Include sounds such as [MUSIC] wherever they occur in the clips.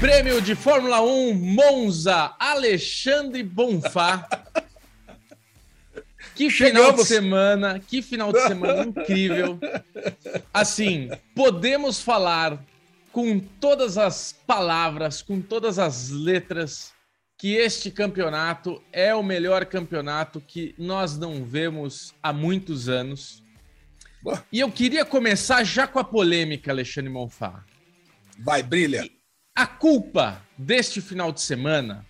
Prêmio de Fórmula 1 Monza, Alexandre Bonfá. Que final Chegamos. de semana, que final de semana [LAUGHS] incrível. Assim, podemos falar com todas as palavras, com todas as letras, que este campeonato é o melhor campeonato que nós não vemos há muitos anos. E eu queria começar já com a polêmica, Alexandre Monfá. Vai, brilha. E a culpa deste final de semana,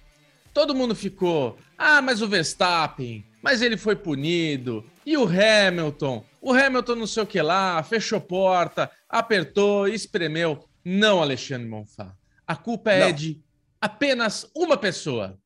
todo mundo ficou, ah, mas o Verstappen, mas ele foi punido, e o Hamilton, o Hamilton não sei o que lá, fechou porta, apertou, espremeu. Não, Alexandre Monfá. A culpa é não. de apenas uma pessoa.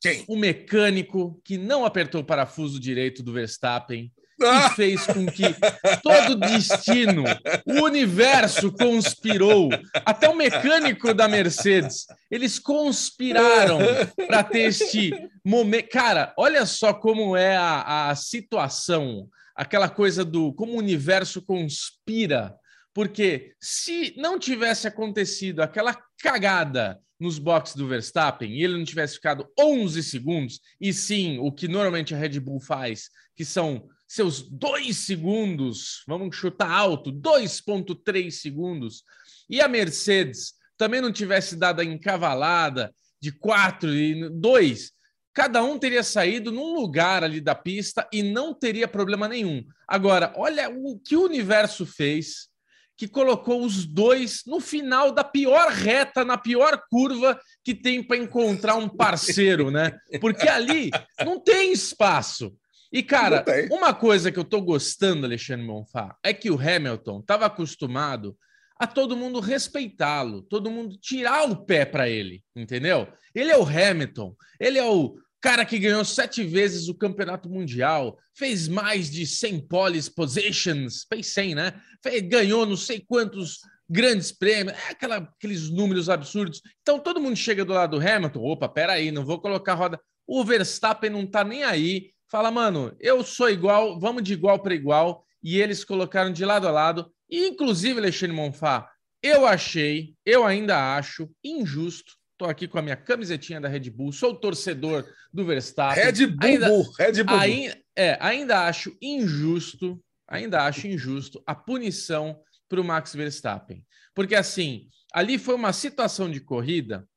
Quem? O mecânico que não apertou o parafuso direito do Verstappen e fez com que todo destino, o universo conspirou, até o mecânico da Mercedes, eles conspiraram para ter este momento. Cara, olha só como é a, a situação, aquela coisa do como o universo conspira. Porque se não tivesse acontecido aquela cagada nos boxes do Verstappen e ele não tivesse ficado 11 segundos, e sim o que normalmente a Red Bull faz, que são seus dois segundos, vamos chutar alto, 2,3 segundos, e a Mercedes também não tivesse dado a encavalada de 4 e 2, cada um teria saído num lugar ali da pista e não teria problema nenhum. Agora, olha o que o universo fez que colocou os dois no final da pior reta, na pior curva que tem para encontrar um parceiro, né? Porque ali não tem espaço. E, cara, uma coisa que eu tô gostando, Alexandre Monfá, é que o Hamilton estava acostumado a todo mundo respeitá-lo, todo mundo tirar o pé para ele, entendeu? Ele é o Hamilton, ele é o cara que ganhou sete vezes o campeonato mundial, fez mais de 100 pole positions, fez 100, né? Fez, ganhou não sei quantos grandes prêmios, é aquela, aqueles números absurdos. Então todo mundo chega do lado do Hamilton, opa, peraí, não vou colocar roda. O Verstappen não tá nem aí, fala, mano, eu sou igual, vamos de igual para igual, e eles colocaram de lado a lado, e inclusive, Alexandre Monfá, eu achei, eu ainda acho injusto, tô aqui com a minha camisetinha da Red Bull, sou torcedor do Verstappen. Red Bull, ainda, Red Bull. Ainda, é, ainda acho injusto, ainda acho injusto a punição para o Max Verstappen. Porque assim, ali foi uma situação de corrida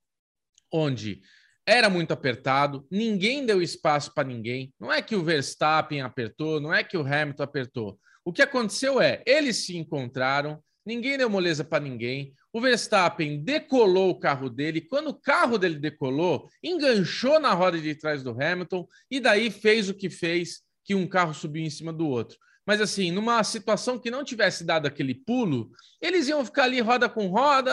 onde era muito apertado, ninguém deu espaço para ninguém. Não é que o Verstappen apertou, não é que o Hamilton apertou. O que aconteceu é, eles se encontraram, ninguém deu moleza para ninguém. O Verstappen decolou o carro dele. Quando o carro dele decolou, enganchou na roda de trás do Hamilton e daí fez o que fez, que um carro subiu em cima do outro. Mas assim, numa situação que não tivesse dado aquele pulo, eles iam ficar ali roda com roda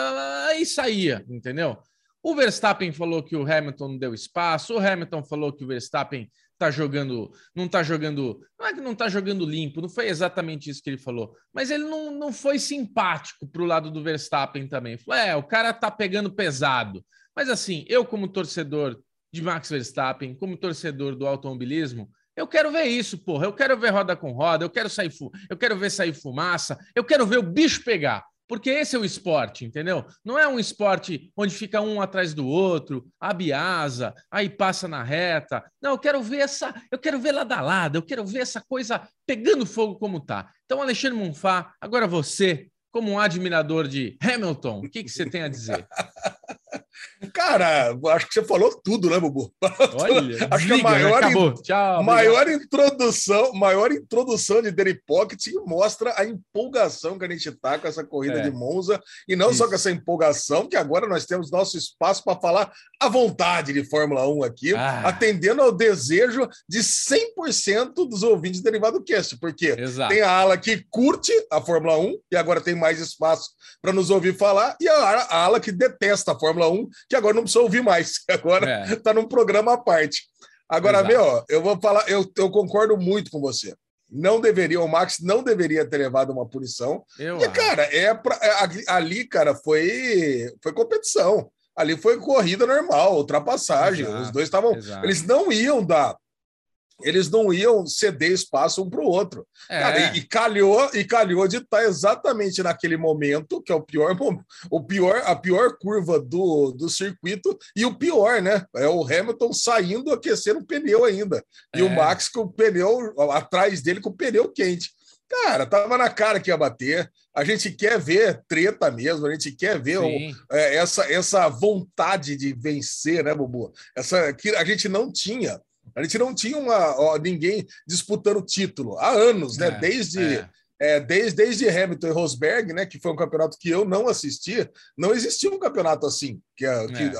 e saía, entendeu? O Verstappen falou que o Hamilton não deu espaço, o Hamilton falou que o Verstappen tá jogando, não tá jogando, não é que não tá jogando limpo, não foi exatamente isso que ele falou, mas ele não, não foi simpático pro lado do Verstappen também. Falou, é, o cara tá pegando pesado. Mas assim, eu como torcedor de Max Verstappen, como torcedor do automobilismo, eu quero ver isso, porra. Eu quero ver roda com roda, eu quero sair, eu quero ver sair fumaça, eu quero ver o bicho pegar. Porque esse é o esporte, entendeu? Não é um esporte onde fica um atrás do outro, abre asa, aí passa na reta. Não, eu quero ver essa, eu quero ver lado a lado, eu quero ver essa coisa pegando fogo como tá. Então, Alexandre Monfá, agora você, como um admirador de Hamilton, o que, que você tem a dizer? [LAUGHS] Cara, acho que você falou tudo, né, Bubu? [LAUGHS] Olha, acho desliga, que a maior, in... Tchau, maior introdução, maior introdução de Daily Pocket mostra a empolgação que a gente tá com essa corrida é. de Monza e não Isso. só com essa empolgação, que agora nós temos nosso espaço para falar à vontade de Fórmula 1 aqui, ah. atendendo ao desejo de 100% dos ouvintes do Derivado Cast, porque Exato. tem a ala que curte a Fórmula 1 e agora tem mais espaço para nos ouvir falar e a, a ala que detesta a Fórmula 1 que agora não precisa ouvir mais, [LAUGHS] agora está é. num programa à parte. Agora, Exato. meu, eu vou falar, eu, eu concordo muito com você. Não deveria, o Max não deveria ter levado uma punição. Eu e, acho. cara, é, pra, é ali, cara, foi, foi competição. Ali foi corrida normal, ultrapassagem. Exato. Os dois estavam. Eles não iam dar eles não iam ceder espaço um para o outro. É. Cara, e, e, calhou e calhou de estar tá exatamente naquele momento, que é o pior o pior a pior curva do, do circuito e o pior, né? É o Hamilton saindo aquecendo o pneu ainda. E é. o Max com o pneu atrás dele com o pneu quente. Cara, tava na cara que ia bater. A gente quer ver treta mesmo, a gente quer ver o, é, essa, essa vontade de vencer, né, Bubu? Essa que a gente não tinha. A gente não tinha uma, ó, ninguém disputando título há anos, né? É, desde, é. É, desde, desde Hamilton e Rosberg, né? Que foi um campeonato que eu não assisti, não existia um campeonato assim, que, é, que é.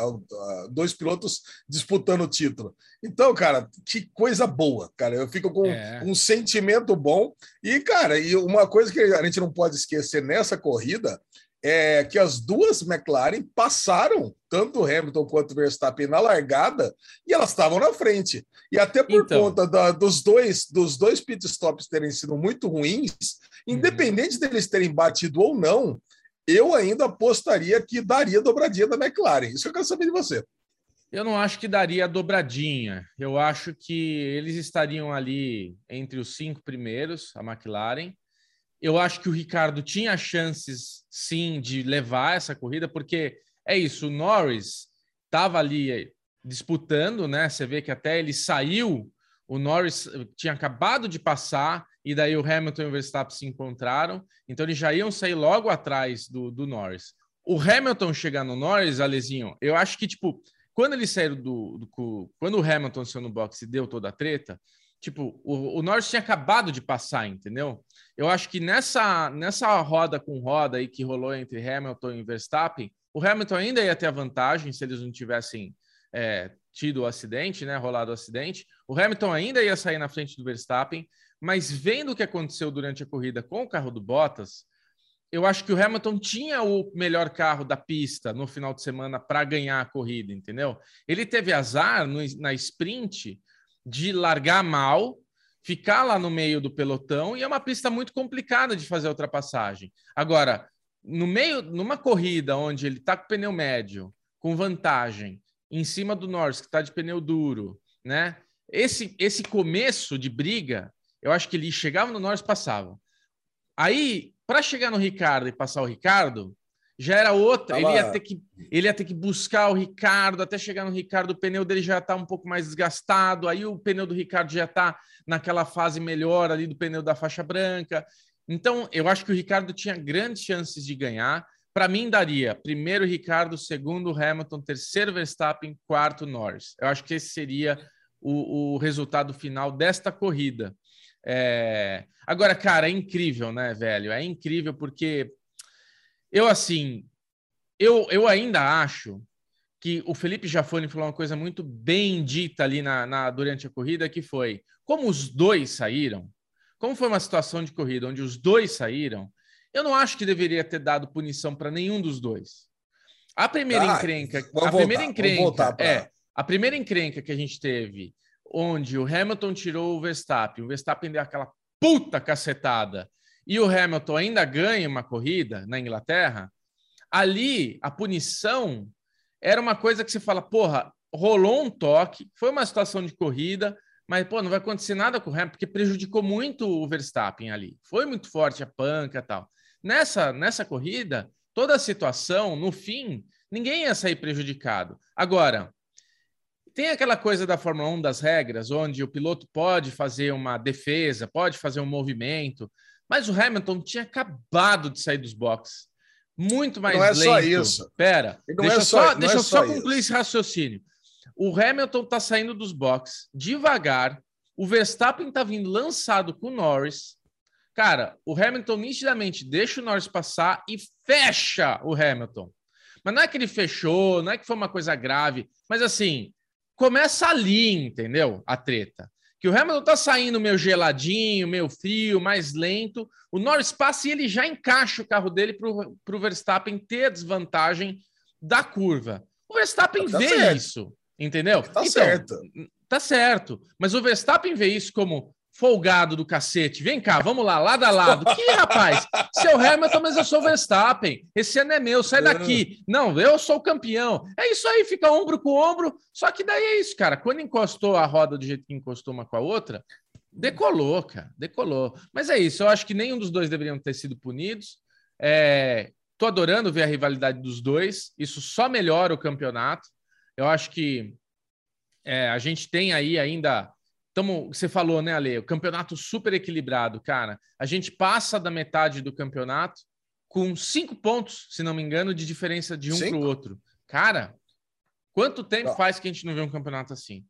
dois pilotos disputando o título. Então, cara, que coisa boa, cara. Eu fico com é. um sentimento bom. E, cara, e uma coisa que a gente não pode esquecer nessa corrida é que as duas McLaren passaram tanto o Hamilton quanto o Verstappen na largada e elas estavam na frente. E até por então. conta da, dos dois dos dois pit stops terem sido muito ruins, uhum. independente deles terem batido ou não, eu ainda apostaria que daria dobradinha da McLaren. Isso que eu quero saber de você. Eu não acho que daria dobradinha. Eu acho que eles estariam ali entre os cinco primeiros, a McLaren. Eu acho que o Ricardo tinha chances, sim, de levar essa corrida, porque é isso, o Norris estava ali eh, disputando, né? Você vê que até ele saiu, o Norris eh, tinha acabado de passar, e daí o Hamilton e o Verstappen se encontraram, então eles já iam sair logo atrás do, do Norris. O Hamilton chegar no Norris, Alezinho, eu acho que, tipo, quando eles saíram do, do. Quando o Hamilton saiu no boxe e deu toda a treta, Tipo, o, o Norris tinha acabado de passar, entendeu? Eu acho que nessa, nessa roda com roda aí que rolou entre Hamilton e Verstappen, o Hamilton ainda ia ter a vantagem se eles não tivessem é, tido o acidente, né? Rolado o acidente. O Hamilton ainda ia sair na frente do Verstappen, mas vendo o que aconteceu durante a corrida com o carro do Bottas, eu acho que o Hamilton tinha o melhor carro da pista no final de semana para ganhar a corrida, entendeu? Ele teve azar no, na sprint de largar mal, ficar lá no meio do pelotão e é uma pista muito complicada de fazer a ultrapassagem. Agora, no meio, numa corrida onde ele está com pneu médio, com vantagem, em cima do Norris, que está de pneu duro, né? Esse, esse começo de briga, eu acho que ele chegava no Norris passava. Aí, para chegar no Ricardo e passar o Ricardo, já era outra. Ele, ia ter que, ele ia ter que buscar o Ricardo até chegar no Ricardo. O pneu dele já está um pouco mais desgastado. Aí o pneu do Ricardo já está naquela fase melhor ali do pneu da faixa branca. Então, eu acho que o Ricardo tinha grandes chances de ganhar. Para mim, daria primeiro Ricardo, segundo Hamilton, terceiro Verstappen, quarto Norris. Eu acho que esse seria o, o resultado final desta corrida. É... Agora, cara, é incrível, né, velho? É incrível porque eu, assim, eu, eu ainda acho que o Felipe Jafone falou uma coisa muito bem dita ali na, na, durante a corrida, que foi, como os dois saíram, como foi uma situação de corrida onde os dois saíram, eu não acho que deveria ter dado punição para nenhum dos dois. A primeira ah, encrenca, a voltar, primeira encrenca pra... é a primeira encrenca que a gente teve, onde o Hamilton tirou o Verstappen, o Verstappen deu aquela puta cacetada e o Hamilton ainda ganha uma corrida na Inglaterra, ali a punição era uma coisa que você fala, porra, rolou um toque, foi uma situação de corrida, mas pô, não vai acontecer nada com o Hamilton, porque prejudicou muito o Verstappen ali. Foi muito forte a panca e tal. Nessa, nessa corrida, toda a situação, no fim, ninguém ia sair prejudicado. Agora, tem aquela coisa da Fórmula 1 das regras, onde o piloto pode fazer uma defesa, pode fazer um movimento, mas o Hamilton tinha acabado de sair dos boxes. Muito mais não é lento. Só isso. Pera, deixa, é só, só, deixa é eu só, concluir esse raciocínio. O Hamilton está saindo dos boxes devagar. O Verstappen está vindo lançado com o Norris. Cara, o Hamilton nitidamente deixa o Norris passar e fecha o Hamilton. Mas não é que ele fechou, não é que foi uma coisa grave, mas assim, começa ali, entendeu? A treta que o Hamilton tá saindo meio geladinho, meio frio, mais lento. O Norris passa e ele já encaixa o carro dele para o Verstappen ter a desvantagem da curva. O Verstappen tá vê certo. isso, entendeu? Tá então, certo. Tá certo. Mas o Verstappen vê isso como folgado do cacete. Vem cá, vamos lá, lado a lado. Que rapaz? Seu Hamilton, mas eu sou Verstappen. Esse ano é meu, sai daqui. Não, eu sou o campeão. É isso aí, fica ombro com ombro. Só que daí é isso, cara. Quando encostou a roda do jeito que encostou uma com a outra, decolou, cara, decolou. Mas é isso, eu acho que nenhum dos dois deveriam ter sido punidos. É, tô adorando ver a rivalidade dos dois. Isso só melhora o campeonato. Eu acho que é, a gente tem aí ainda Tamo, você falou, né, Ale? O campeonato super equilibrado, cara. A gente passa da metade do campeonato com cinco pontos, se não me engano, de diferença de um para o outro. Cara, quanto tempo não. faz que a gente não vê um campeonato assim?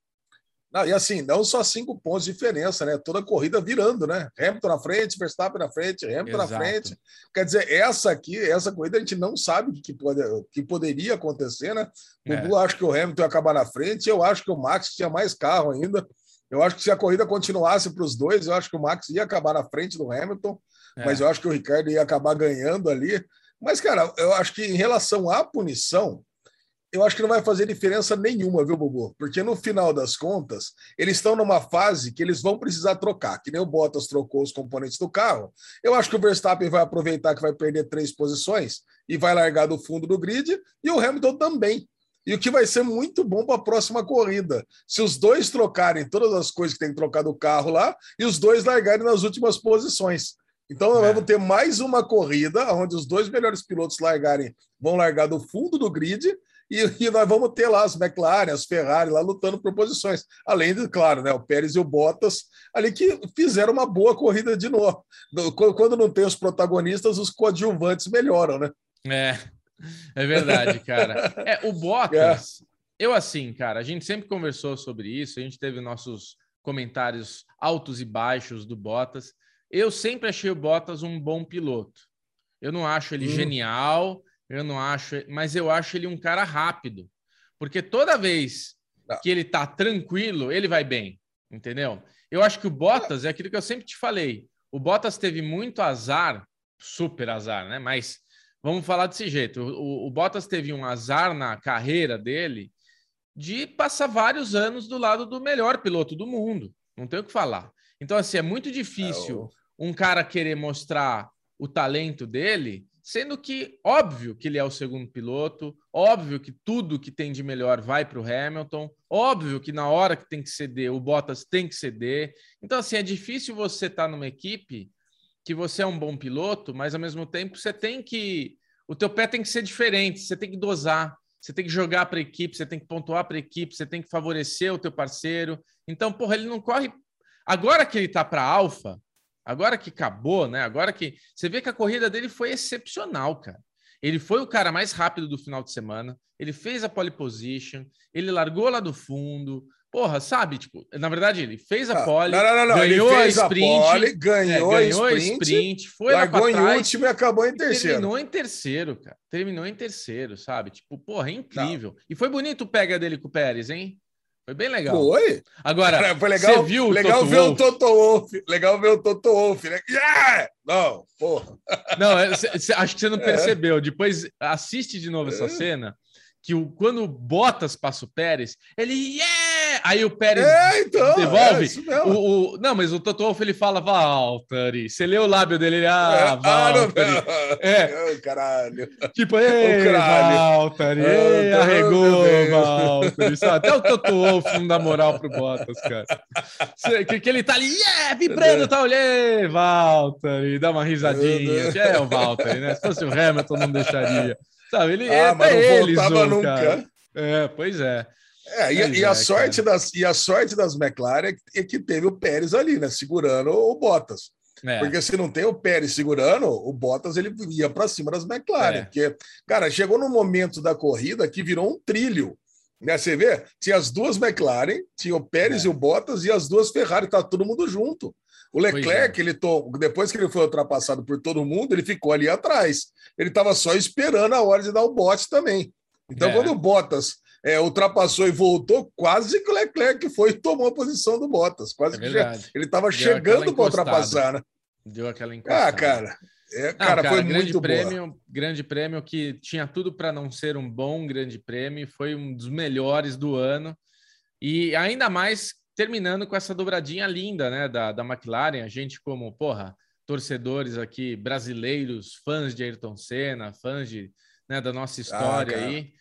Não, e assim, não só cinco pontos de diferença, né? Toda a corrida virando, né? Hamilton na frente, Verstappen na frente, Hamilton Exato. na frente. Quer dizer, essa aqui, essa corrida, a gente não sabe o que, pode, que poderia acontecer, né? O é. Bubu acho que o Hamilton ia acabar na frente, eu acho que o Max tinha mais carro ainda. Eu acho que se a corrida continuasse para os dois, eu acho que o Max ia acabar na frente do Hamilton, é. mas eu acho que o Ricardo ia acabar ganhando ali. Mas, cara, eu acho que em relação à punição, eu acho que não vai fazer diferença nenhuma, viu, Bobo? Porque no final das contas, eles estão numa fase que eles vão precisar trocar, que nem o Bottas trocou os componentes do carro. Eu acho que o Verstappen vai aproveitar que vai perder três posições e vai largar do fundo do grid, e o Hamilton também. E o que vai ser muito bom para a próxima corrida. Se os dois trocarem todas as coisas que tem que trocar do carro lá e os dois largarem nas últimas posições. Então, nós é. vamos ter mais uma corrida onde os dois melhores pilotos largarem, vão largar do fundo do grid e, e, nós vamos ter lá as McLaren, as Ferrari lá lutando por posições. Além de, claro, né, o Pérez e o Bottas ali que fizeram uma boa corrida de novo. Quando não tem os protagonistas, os coadjuvantes melhoram, né? É, é verdade, cara. É, o Bottas, é. eu assim, cara, a gente sempre conversou sobre isso, a gente teve nossos comentários altos e baixos do Bottas. Eu sempre achei o Bottas um bom piloto. Eu não acho ele hum. genial, eu não acho, mas eu acho ele um cara rápido. Porque toda vez não. que ele tá tranquilo, ele vai bem, entendeu? Eu acho que o Bottas é aquilo que eu sempre te falei. O Bottas teve muito azar, super azar, né? Mas Vamos falar desse jeito. O, o, Bottas teve um azar na carreira dele de passar vários anos do lado do melhor piloto do mundo. Não tem o que falar. Então, assim, é muito difícil é o... um cara querer mostrar o talento dele, sendo que óbvio que ele é o segundo piloto, óbvio que tudo que tem de melhor vai para o Hamilton, óbvio que na hora que tem que ceder, o Bottas tem que ceder. Então, assim, é difícil você estar tá numa equipe que você é um bom piloto, mas ao mesmo tempo você tem que. O teu pé tem que ser diferente, você tem que dosar, você tem que jogar para a equipe, você tem que pontuar para a equipe, você tem que favorecer o teu parceiro. Então, porra, ele não corre. Agora que ele está para Alfa, agora que acabou, né? Agora que. Você vê que a corrida dele foi excepcional, cara. Ele foi o cara mais rápido do final de semana, ele fez a pole position, ele largou lá do fundo, Porra, sabe? Tipo, na verdade, ele fez a pole, não, não, não, ganhou a sprint, a pole, ganhou, é, ganhou a sprint, sprint foi largou em último e acabou em terceiro. Terminou em terceiro, cara. Terminou em terceiro, sabe? Tipo, porra, é incrível. E foi bonito o pega dele com o Pérez, hein? Foi bem legal. Foi. Agora, Cara, foi legal, você viu legal Toto ver Wolff? o Toto Wolff. Legal ver o Toto Wolff, né? Yeah! Não, porra. Não, é, cê, cê, acho que você não [LAUGHS] é. percebeu. Depois assiste de novo essa é. cena que o, quando o Bottas passa o Pérez, ele yeah! Aí o Pérez é, então, devolve. É o, o, não, mas o Toto Wolff ele fala Valtteri. Você lê o lábio dele, ele, ah, é, [LAUGHS] [LAUGHS] Valtteri. Ah, é. Oh, caralho. Tipo, ei, Valtteri, ei, arregou, Valtteri. Até o Toto Wolff não dá moral pro Bottas, cara. Que, que ele tá ali, yeah, vibrando, tá olhando, Valtteri, dá uma risadinha. É o Valtteri, né? Se fosse o Hamilton, não deixaria. Sabe, ele ah, é mas não eles, nunca. Cara. É, pois é. É, e, e, a é, sorte das, e a sorte das McLaren é que teve o Pérez ali, né? Segurando o Bottas. É. Porque se não tem o Pérez segurando, o Bottas ele ia para cima das McLaren. É. Porque, cara, chegou no momento da corrida que virou um trilho. Né? Você vê? Tinha as duas McLaren, tinha o Pérez é. e o Bottas e as duas Ferrari, tá todo mundo junto. O Leclerc, é. ele to... depois que ele foi ultrapassado por todo mundo, ele ficou ali atrás. Ele estava só esperando a hora de dar o bote também. Então, é. quando o Bottas é, ultrapassou e voltou, quase que o Leclerc foi e tomou a posição do Bottas. Quase é que já, ele estava chegando para ultrapassar, né? Deu aquela encostada. Ah, cara. É, não, cara, foi grande muito prêmio, boa. grande prêmio que tinha tudo para não ser um bom grande prêmio, foi um dos melhores do ano. E ainda mais terminando com essa dobradinha linda, né, da, da McLaren, a gente como, porra, torcedores aqui brasileiros, fãs de Ayrton Senna, fãs de, né, da nossa história ah, aí,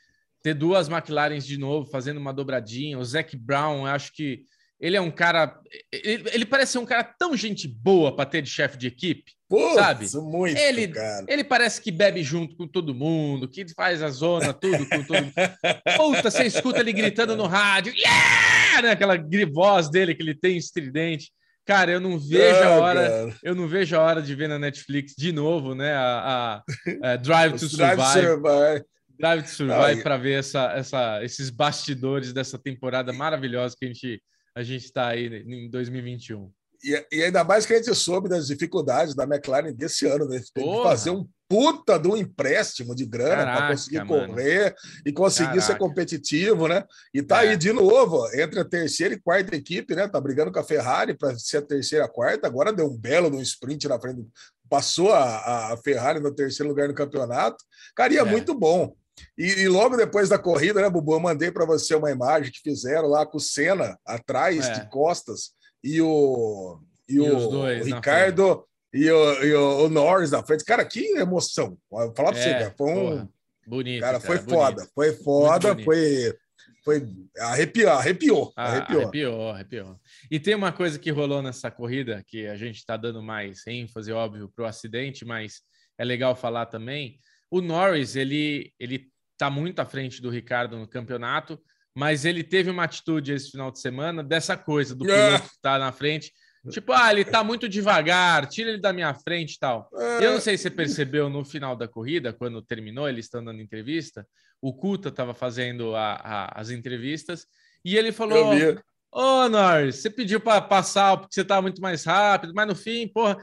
ter duas McLarens de novo fazendo uma dobradinha, o Zac Brown, acho que ele é um cara. Ele, ele parece ser um cara tão gente boa para ter de chefe de equipe. Putz, sabe? Muito, ele, cara. ele parece que bebe junto com todo mundo, que faz a zona, tudo com todo mundo. [LAUGHS] Puta, você escuta ele gritando no rádio, yeah! Né? Aquela voz dele que ele tem estridente. Cara, eu não vejo ah, a hora, cara. eu não vejo a hora de ver na Netflix de novo, né? A, a, a Drive to Survive. Drive, Survive. Drive to Survive para ver essa, essa, esses bastidores dessa temporada maravilhosa que a gente a gente está aí em 2021. E, e, ainda mais que a gente soube das dificuldades da McLaren desse ano, né? Tem que fazer um puta de um empréstimo de grana para conseguir correr mano. e conseguir Caraca. ser competitivo, né? E tá é. aí de novo, entre a terceira e quarta equipe, né? Tá brigando com a Ferrari para ser a terceira e a quarta. Agora deu um belo no sprint na frente, passou a, a Ferrari no terceiro lugar no campeonato. Cara, e é, é. muito bom. E, e, logo depois da corrida, né, Bubu, eu mandei para você uma imagem que fizeram lá com o Senna atrás é. de costas e o, e, e o, Ricardo e, o, e o, o, Norris na frente. Cara, que emoção. Vou falar para é, você, cara, foi um. Porra, bonito. Cara, foi cara, foda. Bonito. Foi foda, foi. Foi arrepiou, arrepiou, ah, arrepiou. Arrepiou, arrepiou. E tem uma coisa que rolou nessa corrida que a gente está dando mais ênfase, óbvio, para o acidente, mas é legal falar também o Norris, ele, ele tá muito à frente do Ricardo no campeonato, mas ele teve uma atitude esse final de semana dessa coisa do é. piloto que tá na frente. Tipo, ah, ele tá muito devagar, tira ele da minha frente e tal. É. Eu não sei se você percebeu no final da corrida, quando terminou, ele estando dando entrevista, o Kuta tava fazendo a, a, as entrevistas e ele falou: Ô, oh, Norris, você pediu para passar porque você tá muito mais rápido, mas no fim, porra.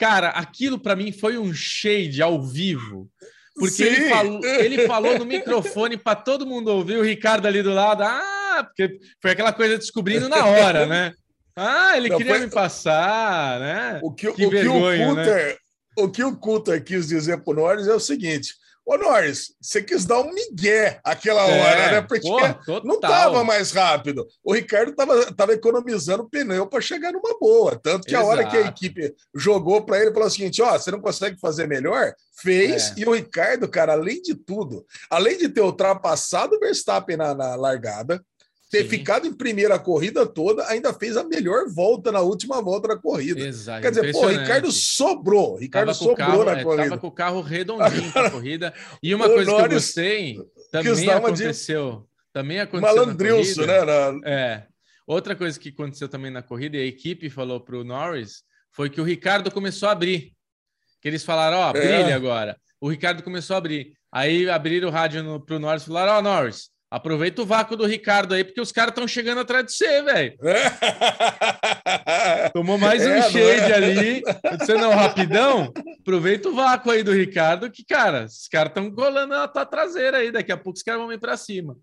Cara, aquilo para mim foi um shade ao vivo. Porque ele falou, ele [LAUGHS] falou no microfone para todo mundo ouvir, o Ricardo ali do lado. Ah, porque foi aquela coisa descobrindo na hora, né? Ah, ele Não, queria foi... me passar, né? O que, que o, vergonha, que o Coulter, né? o que o Coulter quis dizer para Norris é o seguinte: Ô, Norris, você quis dar um migué aquela é, hora, né? Porque pô, não estava mais rápido. O Ricardo estava tava economizando pneu para chegar numa boa. Tanto que Exato. a hora que a equipe jogou para ele, falou o seguinte: ó, você não consegue fazer melhor? Fez. É. E o Ricardo, cara, além de tudo, além de ter ultrapassado o Verstappen na, na largada, ter Sim. ficado em primeira corrida toda, ainda fez a melhor volta na última volta da corrida. Exato, Quer dizer, pô, Ricardo sobrou. Ricardo sobrou carro, na é, corrida. Tava com o carro redondinho na corrida. E uma coisa Norris que eu gostei também aconteceu. De... Também aconteceu. Malandrilson, né? Na... É. Outra coisa que aconteceu também na corrida, e a equipe falou para o Norris, foi que o Ricardo começou a abrir. Que eles falaram, ó, oh, brilha é. agora. O Ricardo começou a abrir. Aí abriram o rádio para o Norris e falaram, ó, oh, Norris, Aproveita o vácuo do Ricardo aí, porque os caras estão chegando atrás de você, velho. [LAUGHS] Tomou mais um é, shade é? ali. Você não, rapidão. Aproveita o vácuo aí do Ricardo, que, cara, os caras estão colando na tua traseira aí. Daqui a pouco os caras vão vir para cima.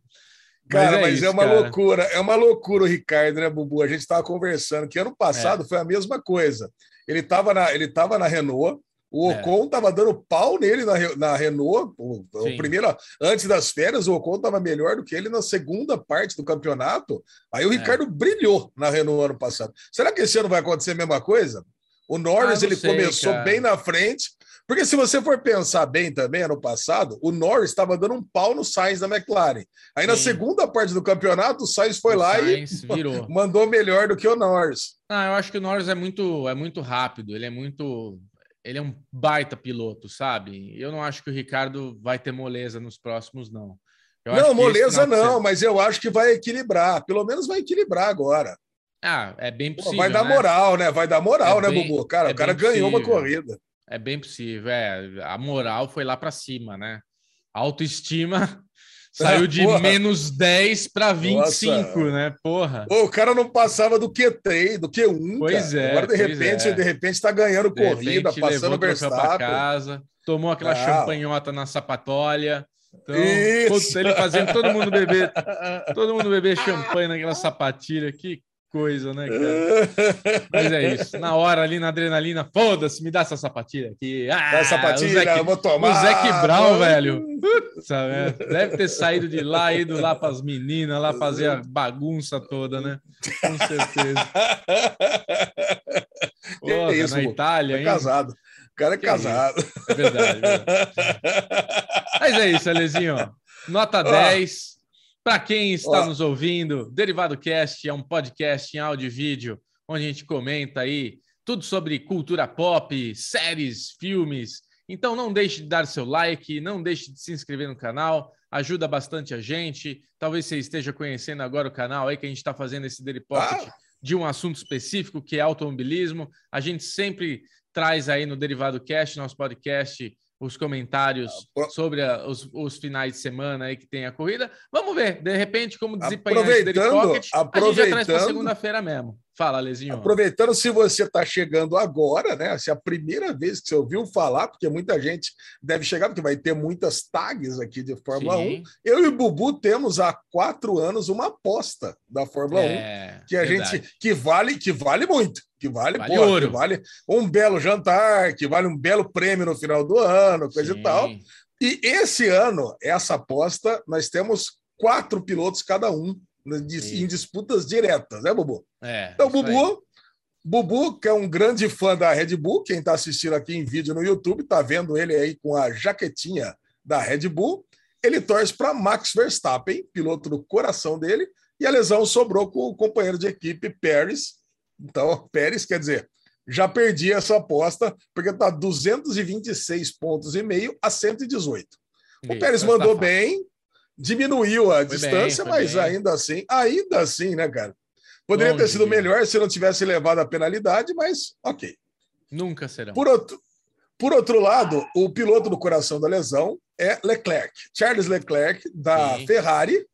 Cara, mas é, mas isso, é uma cara. loucura, é uma loucura o Ricardo, né, Bubu? A gente estava conversando que ano passado é. foi a mesma coisa. Ele estava na, ele tava na Renault, o é. Ocon estava dando pau nele na, na Renault. O, o, primeiro, antes das férias, o Ocon estava melhor do que ele na segunda parte do campeonato. Aí o é. Ricardo brilhou na Renault ano passado. Será que esse ano vai acontecer a mesma coisa? O Norris ah, ele sei, começou cara. bem na frente, porque se você for pensar bem também, ano passado, o Norris estava dando um pau no Sainz da McLaren. Aí Sim. na segunda parte do campeonato, o Sainz foi o lá Sainz e [LAUGHS] virou. mandou melhor do que o Norris. Ah, eu acho que o Norris é muito, é muito rápido, ele é muito ele é um baita piloto, sabe? Eu não acho que o Ricardo vai ter moleza nos próximos, não. Eu não, moleza não, mas eu acho que vai equilibrar. Pelo menos vai equilibrar agora. Ah, é bem possível. Pô, vai dar né? moral, né? Vai dar moral, é né, bem, Bubu? Cara, é o cara ganhou uma corrida. É bem possível. É, a moral foi lá para cima, né? autoestima Saiu de [LAUGHS] Porra. menos 10 para 25, Nossa. né? Porra. Pô, o cara não passava do Q3, do Q1. Pois cara. é. Agora, de repente, é. de repente, tá ganhando de corrida, repente, passando o Verstappen. casa, tomou aquela ah. champanhota na sapatolha. Então, Isso. ele fazendo todo mundo beber, [LAUGHS] todo mundo beber champanhe naquela sapatilha. Que coisa, né, cara? [LAUGHS] Mas é isso. Na hora ali, na adrenalina, foda-se, me dá essa sapatilha aqui. Ah, dá sapatilha, Zeke, eu vou tomar. O Zac Brown, velho. Putz, deve ter saído de lá, ido lá para as meninas, lá fazer a bagunça toda, né? Com certeza. [LAUGHS] Porra, isso, na Itália, hein? Casado. O cara é que casado. É, é verdade, é verdade. [LAUGHS] Mas é isso, Alezinho. Nota 10. Para quem está nos ouvindo, Derivado Cast é um podcast em áudio e vídeo, onde a gente comenta aí tudo sobre cultura pop, séries, filmes. Então não deixe de dar seu like, não deixe de se inscrever no canal, ajuda bastante a gente. Talvez você esteja conhecendo agora o canal aí que a gente está fazendo esse Daily Pocket ah. de um assunto específico que é automobilismo. A gente sempre traz aí no Derivado Cast, nosso podcast, os comentários ah, sobre a, os, os, finais de semana aí que tem a corrida. Vamos ver, de repente, como desempenhar aproveitando, Pocket, aproveitando, a gente já traz para segunda-feira mesmo. Fala, Lezinho. Aproveitando, se você está chegando agora, né? Se é a primeira vez que você ouviu falar, porque muita gente deve chegar, porque vai ter muitas tags aqui de Fórmula Sim. 1. Eu e o Bubu temos há quatro anos uma aposta da Fórmula é, 1 que a verdade. gente que vale, que vale muito, que vale, vale porra, ouro. que vale um belo jantar, que vale um belo prêmio no final do ano, coisa Sim. e tal. E esse ano, essa aposta, nós temos quatro pilotos cada um em disputas diretas, né, Bubu? É, então, Bubu, Bubu, que é um grande fã da Red Bull, quem está assistindo aqui em vídeo no YouTube, está vendo ele aí com a jaquetinha da Red Bull. Ele torce para Max Verstappen, piloto do coração dele, e a lesão sobrou com o companheiro de equipe Pérez. Então, Pérez, quer dizer, já perdi essa aposta, porque está 226 pontos e meio a 118. O Pérez mandou bem, diminuiu a foi distância, bem, mas bem. ainda assim, ainda assim, né, cara? Poderia Bom ter dia. sido melhor se não tivesse levado a penalidade, mas ok. Nunca será. Por outro, por outro lado, o piloto do coração da lesão é Leclerc, Charles Leclerc, da Sim. Ferrari,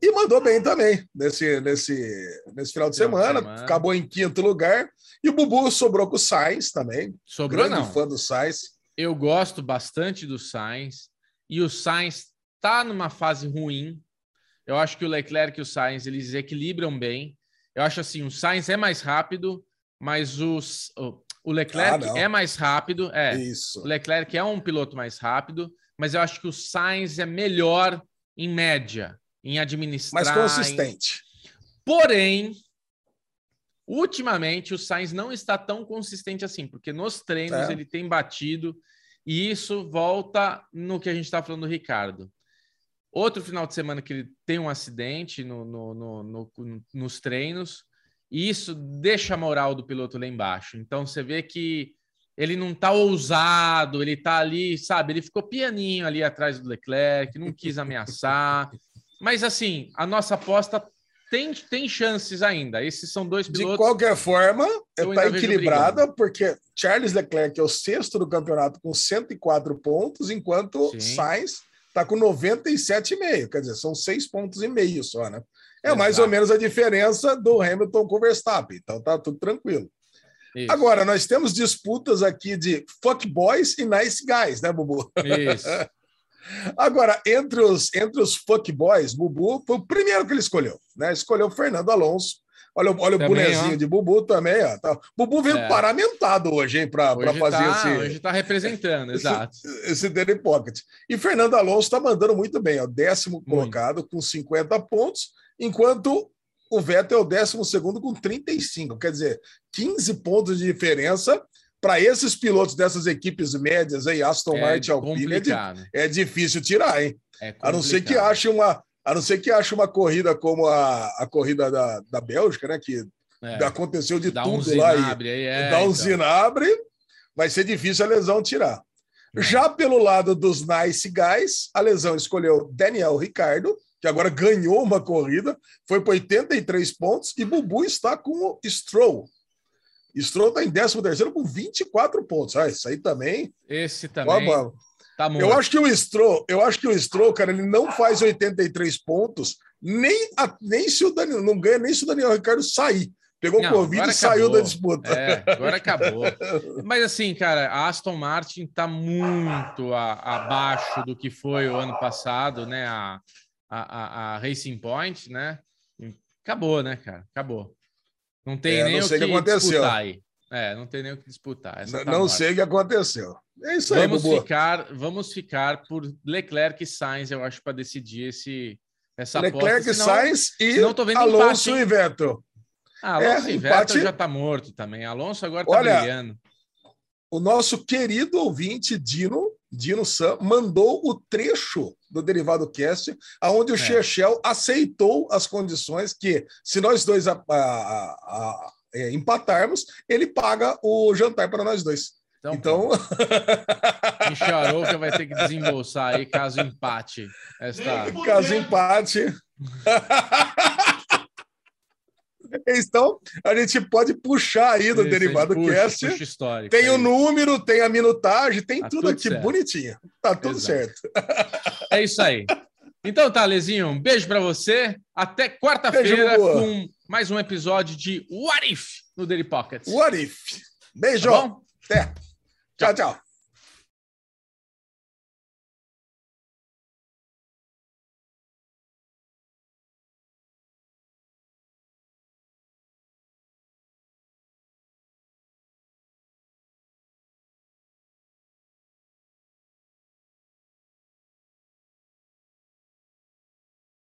e mandou bem também nesse, nesse, nesse final de semana, semana, Acabou em quinto lugar. E o Bubu sobrou com o Sainz também. Sobrou, grande não. fã do Sainz. Eu gosto bastante do Sainz. E o Sainz está numa fase ruim. Eu acho que o Leclerc e o Sainz eles equilibram bem. Eu acho assim, o Sainz é mais rápido, mas os, o Leclerc ah, é mais rápido. É, Isso. O Leclerc é um piloto mais rápido, mas eu acho que o Sainz é melhor em média, em administrar. Mais consistente. Em... Porém, ultimamente o Sainz não está tão consistente assim, porque nos treinos é. ele tem batido e isso volta no que a gente está falando do Ricardo. Outro final de semana que ele tem um acidente no, no, no, no, nos treinos, e isso deixa a moral do piloto lá embaixo. Então você vê que ele não tá ousado, ele tá ali, sabe? Ele ficou pianinho ali atrás do Leclerc, não quis ameaçar. [LAUGHS] Mas assim, a nossa aposta tem, tem chances ainda. Esses são dois pilotos. De qualquer forma, está equilibrada, porque Charles Leclerc é o sexto do campeonato com 104 pontos, enquanto Sim. Sainz está com 97,5, quer dizer, são seis pontos e meio só, né? É Exato. mais ou menos a diferença do Hamilton com o Verstappen, então tá tudo tranquilo. Isso. Agora, nós temos disputas aqui de fuckboys e nice guys, né, Bubu? Isso. [LAUGHS] Agora, entre os, entre os fuckboys, Bubu foi o primeiro que ele escolheu, né? Escolheu Fernando Alonso, Olha, olha também, o bonezinho ó. de Bubu também, ó. Tá. Bubu veio é. paramentado hoje, hein, para fazer tá, esse. Hoje está representando, exato. Esse, esse Daily Pocket. E Fernando Alonso está mandando muito bem, ó. Décimo muito. colocado com 50 pontos, enquanto o Vettel é o décimo segundo com 35. Quer dizer, 15 pontos de diferença para esses pilotos dessas equipes médias aí, Aston é Martin Alpine, é, é, difícil tirar, hein? É a não ser que ache uma a não ser que ache uma corrida como a, a corrida da, da Bélgica, né? Que é, aconteceu de tudo um lá. E, aí é, dá um então. zinabre, vai ser difícil a lesão tirar. É. Já pelo lado dos Nice Guys, a lesão escolheu Daniel Ricardo, que agora ganhou uma corrida, foi para 83 pontos, e Bubu está com o Stroll. Stroll está em 13 terceiro com 24 pontos. Ah, isso aí também. Esse também. Ó, Tá eu acho que o Stroll, eu acho que o Stroll, cara, ele não faz 83 pontos, nem, a, nem se o Daniel não ganha, nem se o Daniel Ricardo sair. Pegou o Covid e saiu da disputa. É, agora acabou. Mas assim, cara, a Aston Martin tá muito a, abaixo do que foi o ano passado, né? A, a, a Racing Point, né? Acabou, né, cara? Acabou. Não tem é, nem não o que, que disputar aí. É, não tem nem o que disputar. Tá não sei o que aconteceu. É isso aí, vamos ficar, vamos ficar por Leclerc e Sainz, eu acho, para decidir esse, essa Leclerc, aposta. Senão, Sainz e Alonso empate, e Vettel. Ah, Alonso é, e empate... Vettel já está morto também. Alonso agora está brilhando. O nosso querido ouvinte Dino, Dino Sam, mandou o trecho do Derivado Cast, onde o é. aceitou as condições que, se nós dois a, a, a, é, empatarmos, ele paga o jantar para nós dois. Então, então... Micharouca [LAUGHS] vai ter que desembolsar aí caso empate. Esta... [LAUGHS] Caso empate. [LAUGHS] Então, a gente pode puxar aí do Isso, Derivado puxa, Cast. Puxa tem o número, tem a minutagem, tem tá tudo, tudo, aqui certo. bonitinho. Tá tudo Exato. certo. É isso aí. Então tá, Lezinho, um beijo para você. Até quarta-feira com mais um episódio de What If no Daily Pockets. What If. Beijo. Tá Até. Tchau, tchau.